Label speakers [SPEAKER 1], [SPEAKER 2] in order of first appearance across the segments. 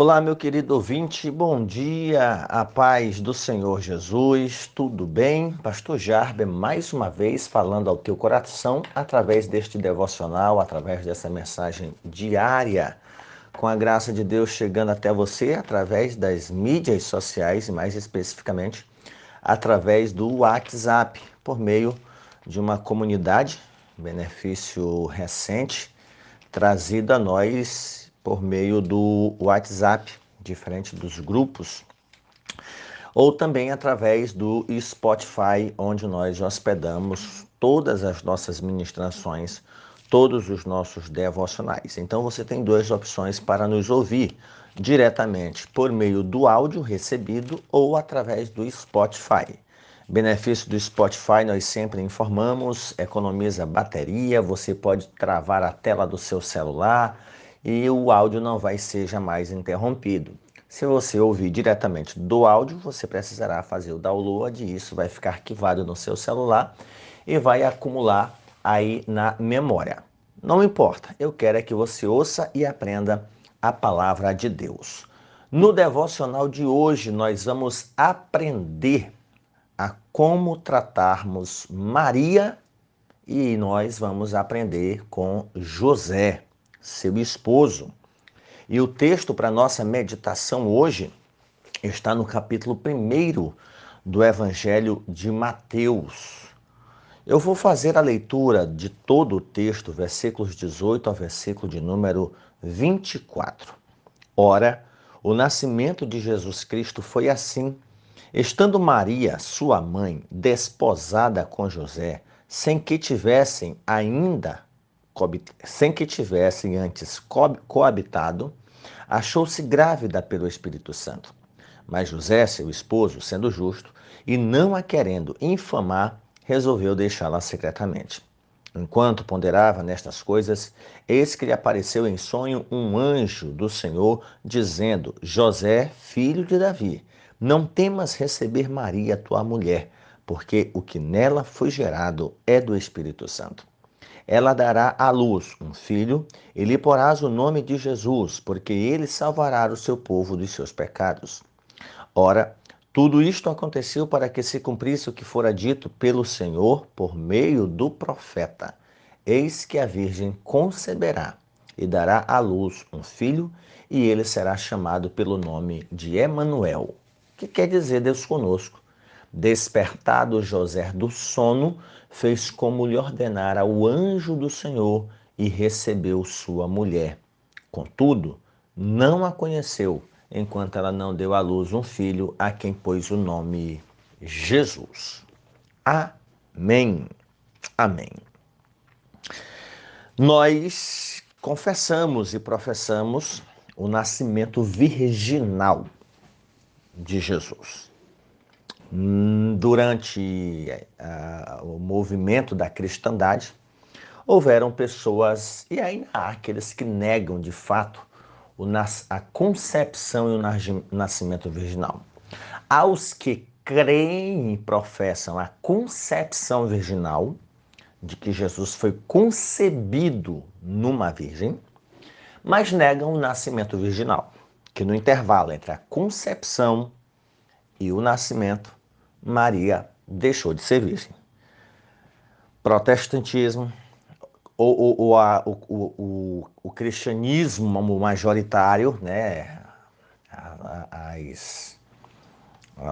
[SPEAKER 1] Olá, meu querido ouvinte, bom dia, a paz do Senhor Jesus, tudo bem? Pastor Jarber, mais uma vez falando ao teu coração através deste devocional, através dessa mensagem diária, com a graça de Deus chegando até você através das mídias sociais e mais especificamente através do WhatsApp, por meio de uma comunidade, benefício recente trazido a nós por meio do WhatsApp, diferente dos grupos, ou também através do Spotify, onde nós hospedamos todas as nossas ministrações, todos os nossos devocionais. Então você tem duas opções para nos ouvir diretamente por meio do áudio recebido ou através do Spotify. Benefício do Spotify, nós sempre informamos, economiza bateria, você pode travar a tela do seu celular, e o áudio não vai ser jamais interrompido. Se você ouvir diretamente do áudio, você precisará fazer o download e isso vai ficar arquivado no seu celular e vai acumular aí na memória. Não importa, eu quero é que você ouça e aprenda a palavra de Deus. No devocional de hoje, nós vamos aprender a como tratarmos Maria e nós vamos aprender com José seu esposo. E o texto para nossa meditação hoje está no capítulo 1 do Evangelho de Mateus. Eu vou fazer a leitura de todo o texto, versículos 18 ao versículo de número 24. Ora, o nascimento de Jesus Cristo foi assim. Estando Maria, sua mãe, desposada com José, sem que tivessem ainda sem que tivessem antes coabitado, achou-se grávida pelo Espírito Santo. Mas José, seu esposo, sendo justo e não a querendo infamar, resolveu deixá-la secretamente. Enquanto ponderava nestas coisas, eis que lhe apareceu em sonho um anjo do Senhor, dizendo: José, filho de Davi, não temas receber Maria, tua mulher, porque o que nela foi gerado é do Espírito Santo ela dará à luz um filho e lhe porás o nome de Jesus, porque ele salvará o seu povo dos seus pecados. Ora, tudo isto aconteceu para que se cumprisse o que fora dito pelo Senhor por meio do profeta. Eis que a Virgem conceberá e dará à luz um filho, e ele será chamado pelo nome de Emanuel, que quer dizer Deus conosco. Despertado José do sono, fez como lhe ordenara o anjo do Senhor e recebeu sua mulher. Contudo, não a conheceu, enquanto ela não deu à luz um filho, a quem pôs o nome Jesus. Amém. Amém. Nós confessamos e professamos o nascimento virginal de Jesus. Hum, durante uh, o movimento da cristandade, houveram pessoas, e ainda há aqueles que negam de fato a concepção e o nascimento virginal. Aos que creem e professam a concepção virginal, de que Jesus foi concebido numa virgem, mas negam o nascimento virginal, que no intervalo entre a concepção e o nascimento Maria deixou de ser virgem. Protestantismo, o, o, a, o, o, o, cristianismo majoritário, né, as,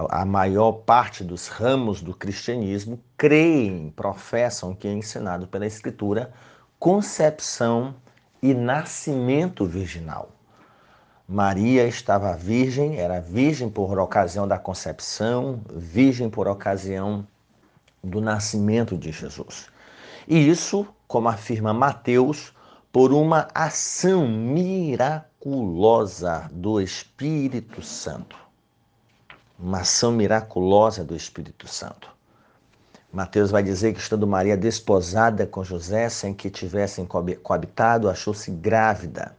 [SPEAKER 1] a maior parte dos ramos do cristianismo creem, professam que é ensinado pela Escritura concepção e nascimento virginal. Maria estava virgem, era virgem por ocasião da concepção, virgem por ocasião do nascimento de Jesus. E isso, como afirma Mateus, por uma ação miraculosa do Espírito Santo. Uma ação miraculosa do Espírito Santo. Mateus vai dizer que, estando Maria desposada com José, sem que tivessem coabitado, achou-se grávida.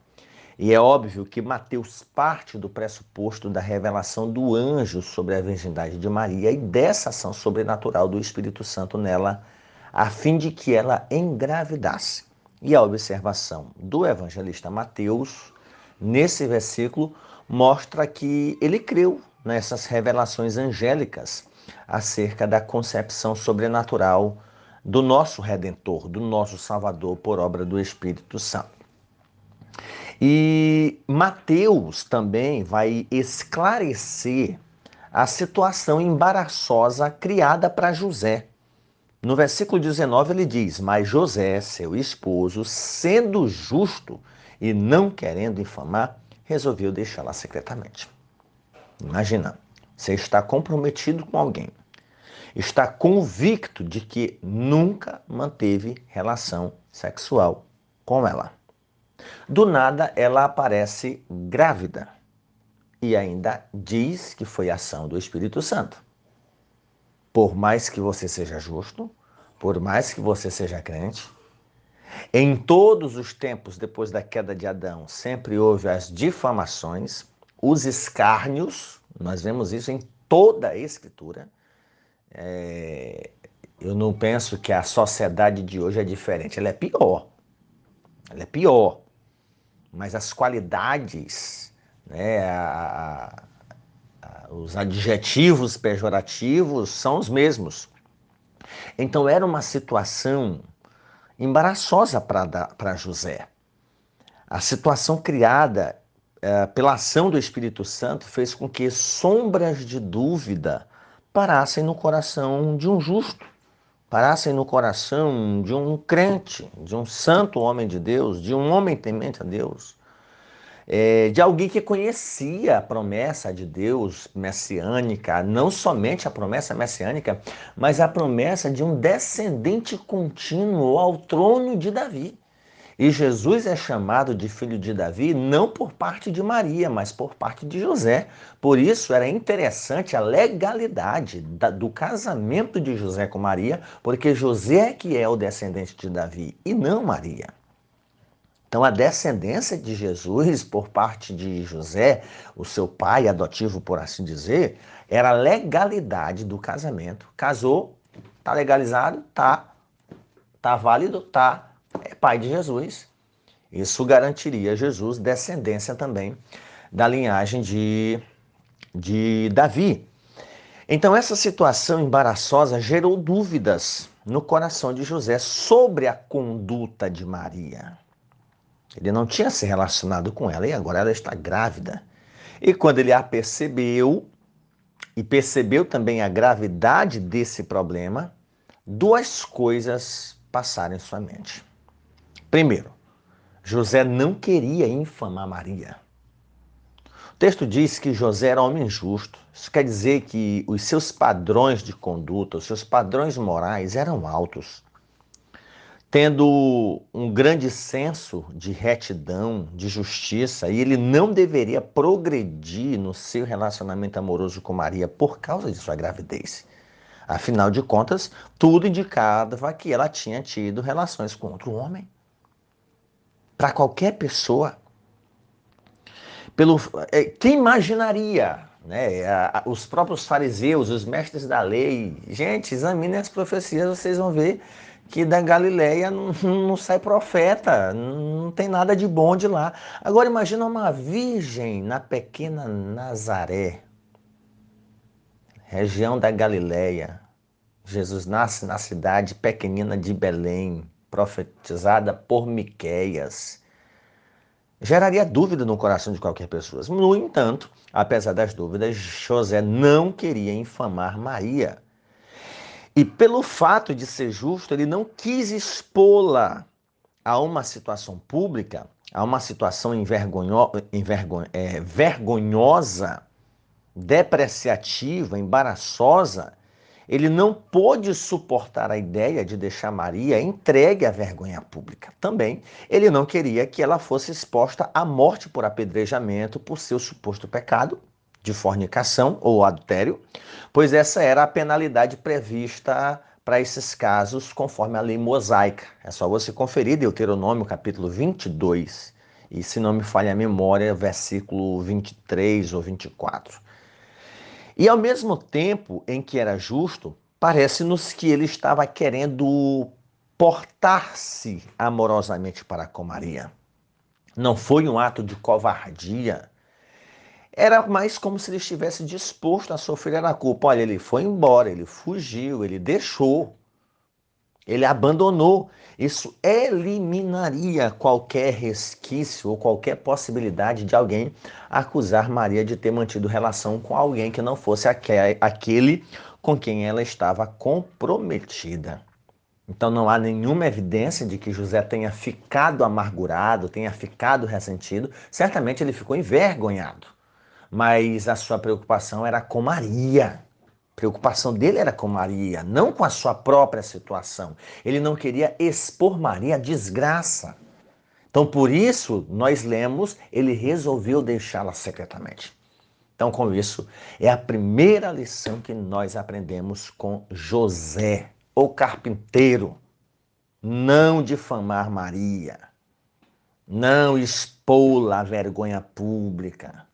[SPEAKER 1] E é óbvio que Mateus parte do pressuposto da revelação do anjo sobre a virgindade de Maria e dessa ação sobrenatural do Espírito Santo nela, a fim de que ela engravidasse. E a observação do evangelista Mateus nesse versículo mostra que ele creu nessas revelações angélicas acerca da concepção sobrenatural do nosso Redentor, do nosso Salvador, por obra do Espírito Santo. E Mateus também vai esclarecer a situação embaraçosa criada para José. No versículo 19 ele diz: Mas José, seu esposo, sendo justo e não querendo infamar, resolveu deixá-la secretamente. Imagina, você está comprometido com alguém, está convicto de que nunca manteve relação sexual com ela. Do nada, ela aparece grávida e ainda diz que foi ação do Espírito Santo. Por mais que você seja justo, por mais que você seja crente, em todos os tempos depois da queda de Adão, sempre houve as difamações, os escárnios, nós vemos isso em toda a Escritura. É, eu não penso que a sociedade de hoje é diferente, ela é pior. Ela é pior. Mas as qualidades, né, a, a, os adjetivos pejorativos são os mesmos. Então era uma situação embaraçosa para José. A situação criada é, pela ação do Espírito Santo fez com que sombras de dúvida parassem no coração de um justo, parassem no coração de um crente, de um santo homem de Deus, de um homem temente a Deus, é, de alguém que conhecia a promessa de Deus messiânica, não somente a promessa messiânica, mas a promessa de um descendente contínuo ao trono de Davi. E Jesus é chamado de filho de Davi não por parte de Maria, mas por parte de José. Por isso era interessante a legalidade do casamento de José com Maria, porque José é que é o descendente de Davi e não Maria. Então, a descendência de Jesus por parte de José, o seu pai adotivo, por assim dizer, era a legalidade do casamento. Casou, tá legalizado, tá, tá válido, tá é pai de Jesus. Isso garantiria a Jesus descendência também da linhagem de, de Davi. Então, essa situação embaraçosa gerou dúvidas no coração de José sobre a conduta de Maria. Ele não tinha se relacionado com ela e agora ela está grávida. E quando ele a percebeu, e percebeu também a gravidade desse problema, duas coisas passaram em sua mente. Primeiro, José não queria infamar Maria. O texto diz que José era homem justo. Isso quer dizer que os seus padrões de conduta, os seus padrões morais eram altos tendo um grande senso de retidão, de justiça, e ele não deveria progredir no seu relacionamento amoroso com Maria por causa de sua gravidez. Afinal de contas, tudo indicava que ela tinha tido relações com outro homem. Para qualquer pessoa, pelo é, quem imaginaria, né, os próprios fariseus, os mestres da lei, gente, examinem as profecias, vocês vão ver que da Galileia não, não, sai profeta, não tem nada de bom de lá. Agora imagina uma virgem na pequena Nazaré, região da Galileia. Jesus nasce na cidade pequenina de Belém, profetizada por Miqueias. Geraria dúvida no coração de qualquer pessoa. No entanto, apesar das dúvidas, José não queria infamar Maria e pelo fato de ser justo, ele não quis expô-la a uma situação pública, a uma situação envergonho, envergon, é, vergonhosa, depreciativa, embaraçosa. Ele não pôde suportar a ideia de deixar Maria entregue à vergonha pública. Também ele não queria que ela fosse exposta à morte por apedrejamento por seu suposto pecado de fornicação ou adultério, pois essa era a penalidade prevista para esses casos conforme a lei mosaica. É só você conferir Deuteronômio capítulo 22 e se não me falha a memória, versículo 23 ou 24. E ao mesmo tempo em que era justo, parece-nos que ele estava querendo portar-se amorosamente para com Maria. Não foi um ato de covardia. Era mais como se ele estivesse disposto a sofrer a culpa. Olha, ele foi embora, ele fugiu, ele deixou, ele abandonou. Isso eliminaria qualquer resquício ou qualquer possibilidade de alguém acusar Maria de ter mantido relação com alguém que não fosse aquele com quem ela estava comprometida. Então não há nenhuma evidência de que José tenha ficado amargurado, tenha ficado ressentido. Certamente ele ficou envergonhado. Mas a sua preocupação era com Maria. Preocupação dele era com Maria, não com a sua própria situação. Ele não queria expor Maria à desgraça. Então, por isso, nós lemos, ele resolveu deixá-la secretamente. Então, com isso, é a primeira lição que nós aprendemos com José o carpinteiro, não difamar Maria, não expô-la à vergonha pública.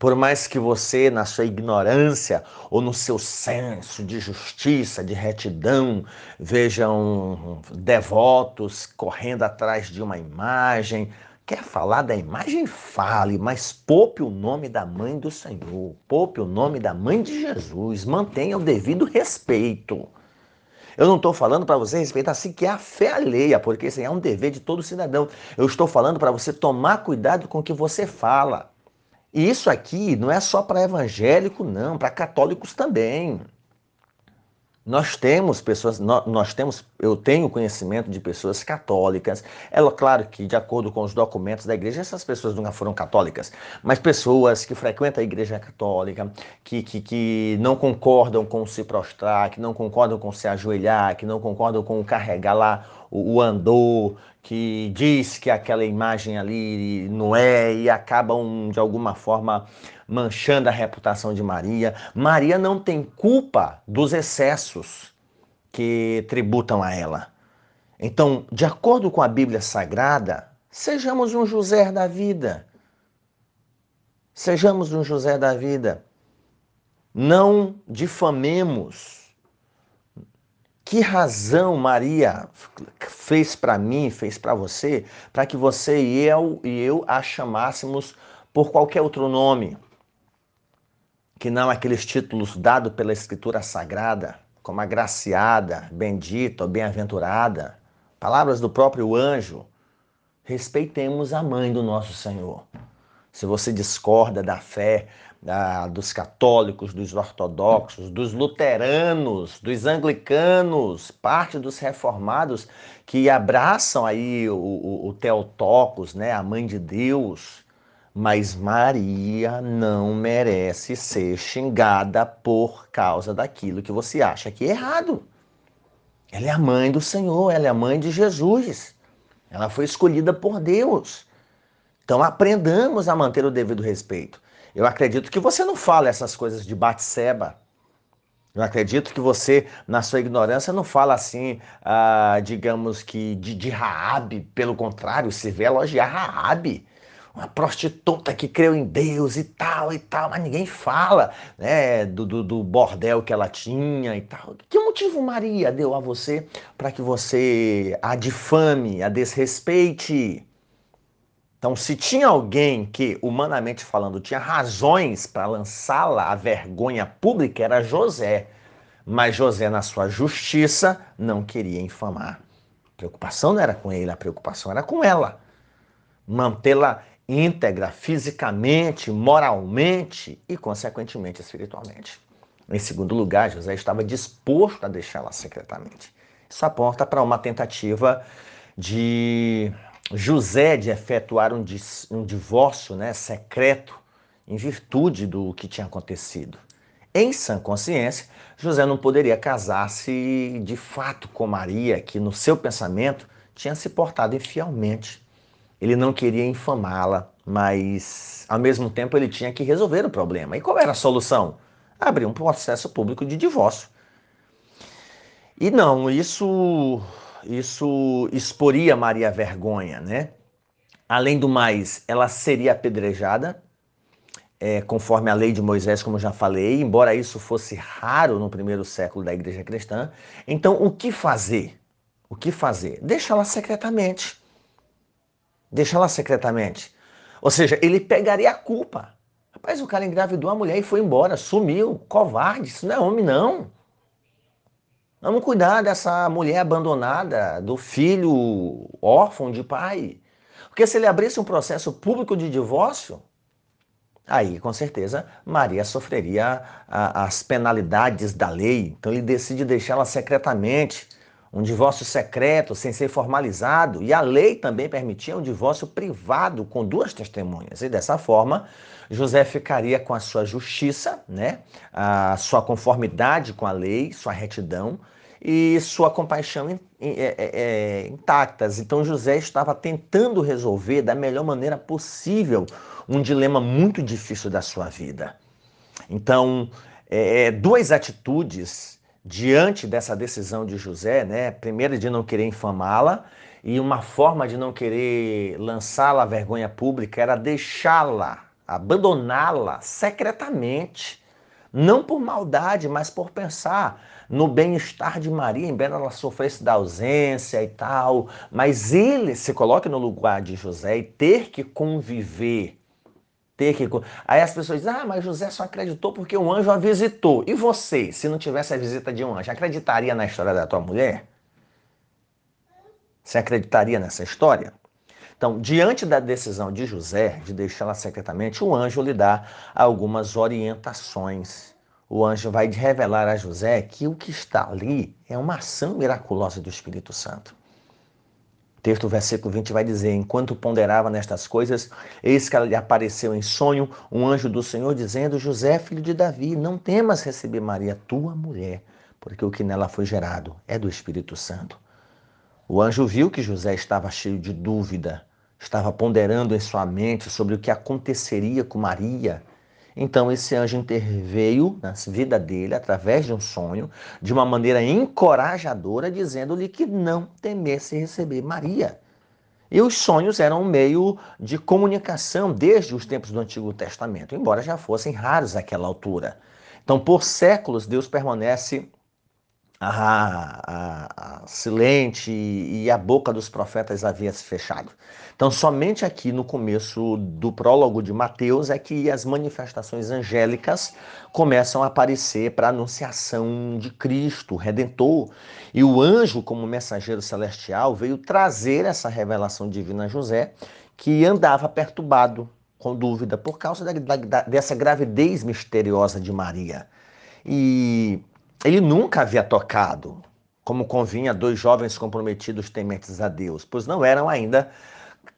[SPEAKER 1] Por mais que você, na sua ignorância ou no seu senso de justiça, de retidão, vejam devotos correndo atrás de uma imagem, quer falar da imagem, fale, mas poupe o nome da mãe do Senhor, poupe o nome da mãe de Jesus, mantenha o devido respeito. Eu não estou falando para você respeitar sequer a fé alheia, porque isso é um dever de todo cidadão. Eu estou falando para você tomar cuidado com o que você fala. E isso aqui não é só para evangélico, não, para católicos também. Nós temos pessoas, nós, temos, eu tenho conhecimento de pessoas católicas. É claro que, de acordo com os documentos da igreja, essas pessoas nunca foram católicas, mas pessoas que frequentam a igreja católica, que, que, que não concordam com se prostrar, que não concordam com se ajoelhar, que não concordam com carregar lá o, o andor, que diz que aquela imagem ali não é e acabam, de alguma forma, manchando a reputação de Maria. Maria não tem culpa dos excessos que tributam a ela. Então, de acordo com a Bíblia Sagrada, sejamos um José da vida. Sejamos um José da vida. Não difamemos. Que razão Maria fez para mim, fez para você, para que você e eu, e eu a chamássemos por qualquer outro nome? que não aqueles títulos dados pela Escritura Sagrada, como agraciada, bendita bem-aventurada, palavras do próprio anjo. Respeitemos a mãe do nosso Senhor. Se você discorda da fé da, dos católicos, dos ortodoxos, dos luteranos, dos anglicanos, parte dos reformados que abraçam aí o, o, o Teotocos, né, a mãe de Deus, mas Maria não merece ser xingada por causa daquilo que você acha que é errado. Ela é a mãe do Senhor, ela é a mãe de Jesus. Ela foi escolhida por Deus. Então aprendamos a manter o devido respeito. Eu acredito que você não fala essas coisas de Batseba. Eu acredito que você, na sua ignorância, não fala assim, ah, digamos que de, de Raabe. Pelo contrário, se vê elogiar Raabe uma prostituta que creu em Deus e tal e tal, mas ninguém fala né, do, do, do bordel que ela tinha e tal. Que motivo Maria deu a você para que você a difame, a desrespeite? Então, se tinha alguém que, humanamente falando, tinha razões para lançá-la à vergonha pública, era José. Mas José, na sua justiça, não queria infamar. A preocupação não era com ele, a preocupação era com ela. Mantê-la íntegra fisicamente, moralmente e, consequentemente, espiritualmente. Em segundo lugar, José estava disposto a deixá-la secretamente. Isso aponta para uma tentativa de José de efetuar um, um divórcio né, secreto em virtude do que tinha acontecido. Em sã consciência, José não poderia casar-se de fato com Maria, que no seu pensamento tinha se portado infielmente. Ele não queria infamá-la, mas ao mesmo tempo ele tinha que resolver o problema. E qual era a solução? Abrir um processo público de divórcio. E não, isso isso exporia Maria à vergonha, né? Além do mais, ela seria apedrejada, é, conforme a lei de Moisés, como já falei, embora isso fosse raro no primeiro século da igreja cristã. Então, o que fazer? O que fazer? Deixá-la secretamente. deixá-la secretamente. Ou seja, ele pegaria a culpa. Rapaz, o cara engravidou a mulher e foi embora, sumiu, covarde, isso não é homem não. Vamos cuidar dessa mulher abandonada, do filho órfão de pai. Porque se ele abrisse um processo público de divórcio, aí com certeza Maria sofreria as penalidades da lei. Então ele decide deixá-la secretamente, um divórcio secreto, sem ser formalizado. E a lei também permitia um divórcio privado com duas testemunhas. E dessa forma, José ficaria com a sua justiça, né? a sua conformidade com a lei, sua retidão e sua compaixão é, é, é, intactas. Então José estava tentando resolver da melhor maneira possível um dilema muito difícil da sua vida. Então, é, duas atitudes diante dessa decisão de José, né? Primeiro de não querer infamá-la e uma forma de não querer lançá-la à vergonha pública era deixá-la abandoná-la secretamente, não por maldade, mas por pensar no bem-estar de Maria, embora ela sofresse da ausência e tal, mas ele se coloca no lugar de José e ter que conviver. Aí as pessoas dizem, ah, mas José só acreditou porque um anjo a visitou. E você, se não tivesse a visita de um anjo, acreditaria na história da tua mulher? Você acreditaria nessa história? Então, diante da decisão de José de deixá-la secretamente, o anjo lhe dá algumas orientações. O anjo vai revelar a José que o que está ali é uma ação miraculosa do Espírito Santo. O texto, versículo 20, vai dizer: Enquanto ponderava nestas coisas, eis que lhe apareceu em sonho um anjo do Senhor, dizendo: José, filho de Davi, não temas receber Maria, tua mulher, porque o que nela foi gerado é do Espírito Santo. O anjo viu que José estava cheio de dúvida estava ponderando em sua mente sobre o que aconteceria com Maria. Então esse anjo interveio na vida dele através de um sonho, de uma maneira encorajadora, dizendo-lhe que não temesse receber Maria. E os sonhos eram um meio de comunicação desde os tempos do Antigo Testamento, embora já fossem raros àquela altura. Então, por séculos, Deus permanece a, a, a silente e a boca dos profetas havia se fechado. Então, somente aqui no começo do prólogo de Mateus é que as manifestações angélicas começam a aparecer para a anunciação de Cristo, Redentor. E o anjo, como mensageiro celestial, veio trazer essa revelação divina a José, que andava perturbado, com dúvida, por causa da, da, dessa gravidez misteriosa de Maria. E ele nunca havia tocado, como convinha dois jovens comprometidos tementes a Deus, pois não eram ainda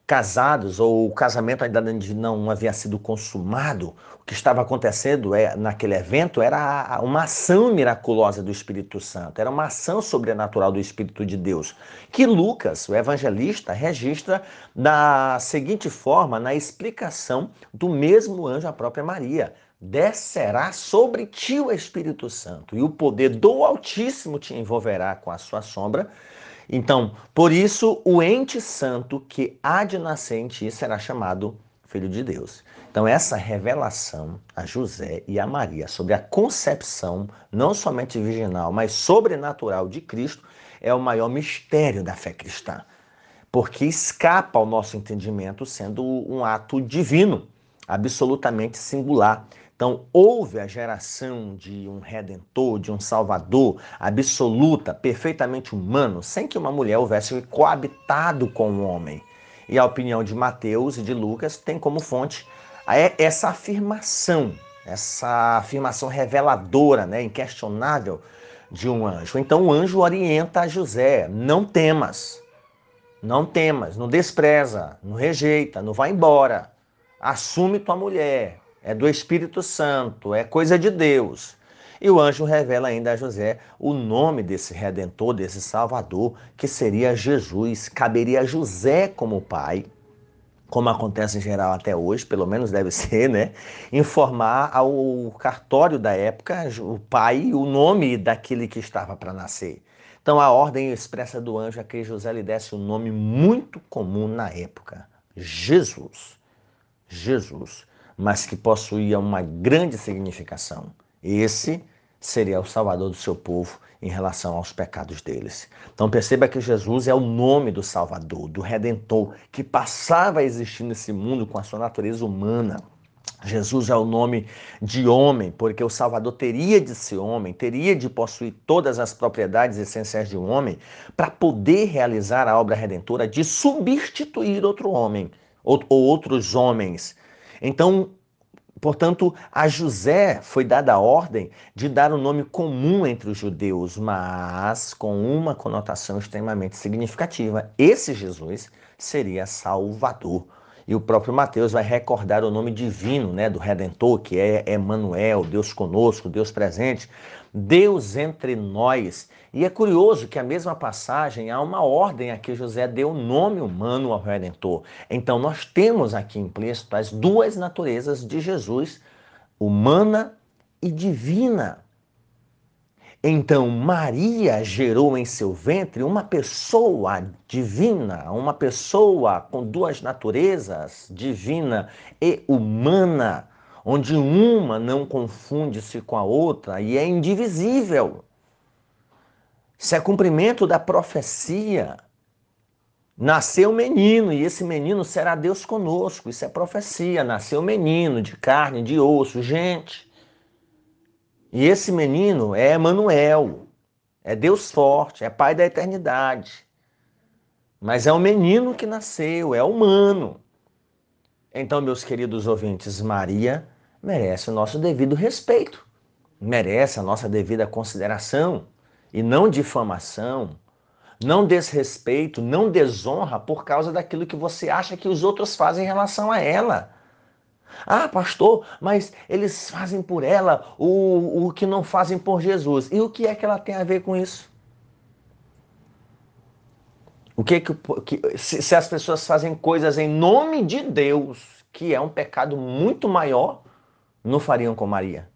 [SPEAKER 1] casados ou o casamento ainda não havia sido consumado. O que estava acontecendo é, naquele evento era uma ação miraculosa do Espírito Santo, era uma ação sobrenatural do Espírito de Deus, que Lucas, o evangelista, registra da seguinte forma na explicação do mesmo anjo à própria Maria descerá sobre ti o Espírito Santo, e o poder do Altíssimo te envolverá com a sua sombra. Então, por isso, o ente santo que há de nascer em ti será chamado Filho de Deus. Então, essa revelação a José e a Maria sobre a concepção, não somente virginal, mas sobrenatural de Cristo, é o maior mistério da fé cristã. Porque escapa ao nosso entendimento, sendo um ato divino, absolutamente singular. Então, houve a geração de um redentor, de um salvador absoluta, perfeitamente humano, sem que uma mulher houvesse coabitado com o um homem. E a opinião de Mateus e de Lucas tem como fonte essa afirmação, essa afirmação reveladora, né, inquestionável de um anjo. Então o anjo orienta a José: não temas, não temas, não despreza, não rejeita, não vá embora. Assume tua mulher, é do Espírito Santo, é coisa de Deus. E o anjo revela ainda a José o nome desse redentor, desse salvador, que seria Jesus. Caberia a José como pai, como acontece em geral até hoje, pelo menos deve ser, né? Informar ao cartório da época, o pai, o nome daquele que estava para nascer. Então a ordem expressa do anjo é que José lhe desse um nome muito comum na época: Jesus. Jesus mas que possuía uma grande significação. Esse seria o salvador do seu povo em relação aos pecados deles. Então perceba que Jesus é o nome do Salvador, do Redentor, que passava a existir nesse mundo com a sua natureza humana. Jesus é o nome de homem, porque o Salvador teria de ser homem, teria de possuir todas as propriedades essenciais de um homem para poder realizar a obra redentora de substituir outro homem ou, ou outros homens. Então, Portanto, a José foi dada a ordem de dar um nome comum entre os judeus, mas com uma conotação extremamente significativa. Esse Jesus seria Salvador. E o próprio Mateus vai recordar o nome divino né, do Redentor, que é Emmanuel, Deus conosco, Deus presente, Deus entre nós. E é curioso que a mesma passagem há uma ordem a que José deu nome humano ao Redentor. Então nós temos aqui implícito as duas naturezas de Jesus, humana e divina. Então Maria gerou em seu ventre uma pessoa divina, uma pessoa com duas naturezas, divina e humana onde uma não confunde-se com a outra e é indivisível. Isso é cumprimento da profecia. Nasceu um menino e esse menino será Deus conosco. Isso é profecia. Nasceu um menino de carne, de osso, gente. E esse menino é Emanuel, é Deus forte, é Pai da eternidade. Mas é um menino que nasceu, é humano. Então, meus queridos ouvintes, Maria merece o nosso devido respeito, merece a nossa devida consideração e não difamação, não desrespeito, não desonra por causa daquilo que você acha que os outros fazem em relação a ela. Ah, pastor, mas eles fazem por ela o, o que não fazem por Jesus. E o que é que ela tem a ver com isso? O que, que, que se, se as pessoas fazem coisas em nome de Deus, que é um pecado muito maior, não fariam com Maria.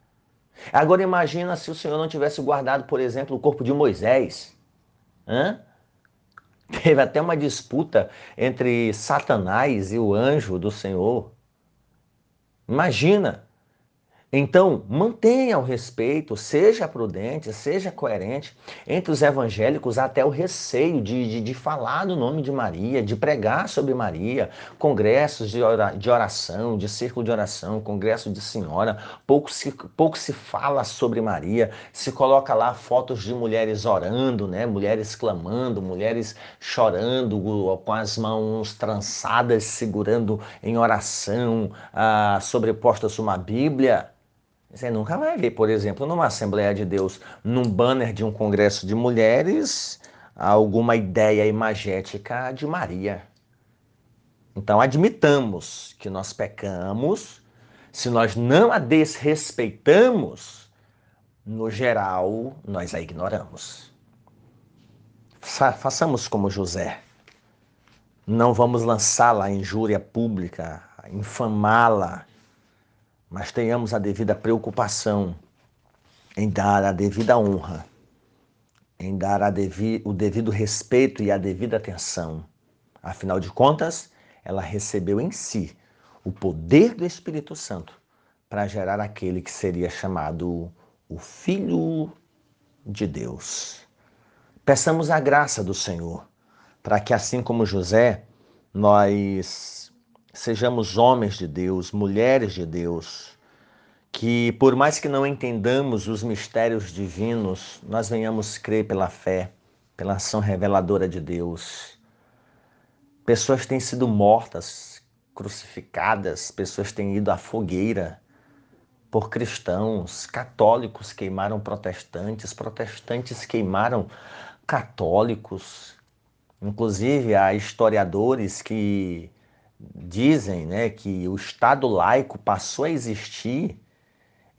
[SPEAKER 1] Agora imagina se o Senhor não tivesse guardado, por exemplo, o corpo de Moisés. Hã? Teve até uma disputa entre Satanás e o anjo do Senhor. Imagina então, mantenha o respeito, seja prudente, seja coerente. Entre os evangélicos, até o receio de, de, de falar do nome de Maria, de pregar sobre Maria, congressos de, de oração, de círculo de oração, congresso de senhora. Pouco se, pouco se fala sobre Maria, se coloca lá fotos de mulheres orando, né? mulheres clamando, mulheres chorando, com as mãos trançadas, segurando em oração, ah, sobrepostas uma Bíblia. Você nunca vai ver, por exemplo, numa Assembleia de Deus, num banner de um congresso de mulheres, alguma ideia imagética de Maria. Então, admitamos que nós pecamos, se nós não a desrespeitamos, no geral, nós a ignoramos. Fa façamos como José. Não vamos lançá-la em injúria pública, infamá-la, mas tenhamos a devida preocupação em dar a devida honra, em dar a devi o devido respeito e a devida atenção. Afinal de contas, ela recebeu em si o poder do Espírito Santo para gerar aquele que seria chamado o Filho de Deus. Peçamos a graça do Senhor para que, assim como José, nós sejamos homens de Deus, mulheres de Deus, que por mais que não entendamos os mistérios divinos, nós venhamos crer pela fé, pela ação reveladora de Deus. Pessoas têm sido mortas, crucificadas, pessoas têm ido à fogueira por cristãos, católicos queimaram protestantes, protestantes queimaram católicos. Inclusive, há historiadores que dizem né, que o Estado laico passou a existir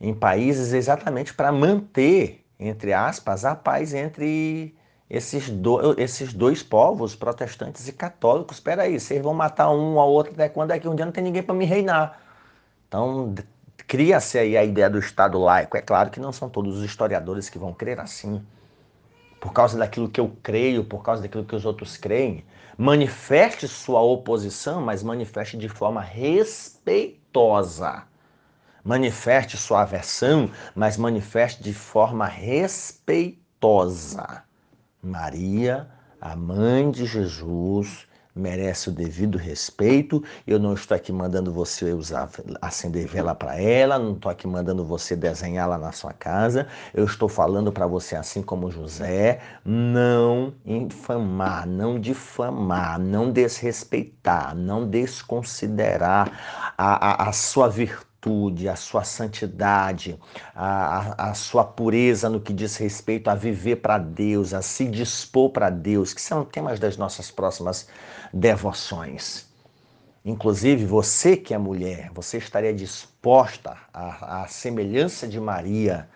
[SPEAKER 1] em países exatamente para manter, entre aspas, a paz entre esses, do, esses dois povos, protestantes e católicos. Espera aí, vocês vão matar um ao outro até quando é que um dia não tem ninguém para me reinar? Então, cria-se aí a ideia do Estado laico. É claro que não são todos os historiadores que vão crer assim. Por causa daquilo que eu creio, por causa daquilo que os outros creem, manifeste sua oposição, mas manifeste de forma respeitosa. Manifeste sua aversão, mas manifeste de forma respeitosa. Maria, a mãe de Jesus, merece o devido respeito. Eu não estou aqui mandando você usar, acender vela para ela, não estou aqui mandando você desenhá-la na sua casa. Eu estou falando para você, assim como José, não infamar, não difamar, não desrespeitar, não desconsiderar a, a, a sua virtude virtude, a sua santidade, a, a, sua pureza no que diz respeito a viver para Deus, a se dispor para Deus, que são temas das nossas próximas devoções. Inclusive, você que é mulher, você estaria disposta à, à semelhança de Maria,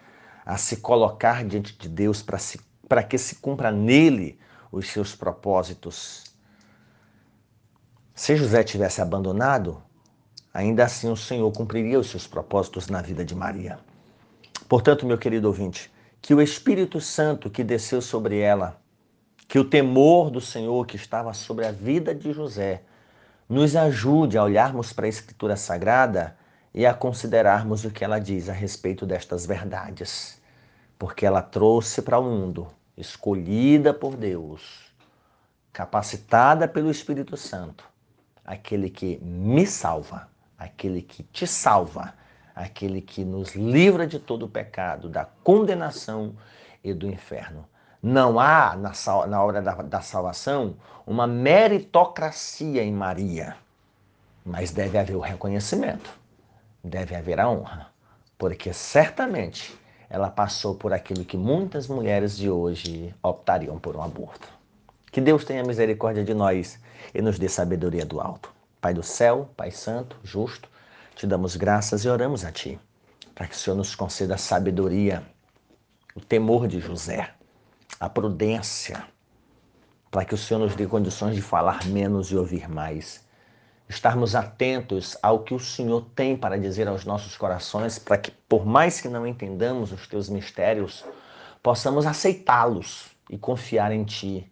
[SPEAKER 1] a se colocar diante de Deus para que se cumpra nele os seus propósitos. Se José tivesse abandonado, ainda assim o Senhor cumpriria os seus propósitos na vida de Maria. Portanto, meu querido ouvinte, que o Espírito Santo que desceu sobre ela, que o temor do Senhor que estava sobre a vida de José, nos ajude a olharmos para a Escritura Sagrada e a considerarmos o que ela diz a respeito destas verdades, porque ela trouxe para o mundo, escolhida por Deus, capacitada pelo Espírito Santo, aquele que me salva aquele que te salva, aquele que nos livra de todo o pecado, da condenação e do inferno. Não há, na, na hora da, da salvação, uma meritocracia em Maria, mas deve haver o reconhecimento, deve haver a honra, porque certamente ela passou por aquilo que muitas mulheres de hoje optariam por um aborto. Que Deus tenha misericórdia de nós e nos dê sabedoria do alto. Pai do céu, Pai santo, justo, te damos graças e oramos a Ti, para que o Senhor nos conceda a sabedoria, o temor de José, a prudência, para que o Senhor nos dê condições de falar menos e ouvir mais. Estarmos atentos ao que o Senhor tem para dizer aos nossos corações, para que, por mais que não entendamos os teus mistérios, possamos aceitá-los e confiar em Ti,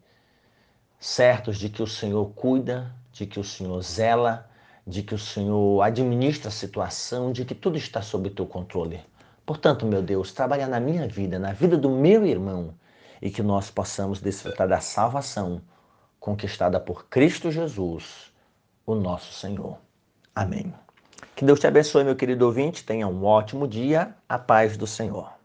[SPEAKER 1] certos de que o Senhor cuida de que o Senhor zela, de que o Senhor administra a situação, de que tudo está sob teu controle. Portanto, meu Deus, trabalha na minha vida, na vida do meu irmão, e que nós possamos desfrutar da salvação conquistada por Cristo Jesus, o nosso Senhor. Amém. Que Deus te abençoe, meu querido ouvinte. Tenha um ótimo dia. A paz do Senhor.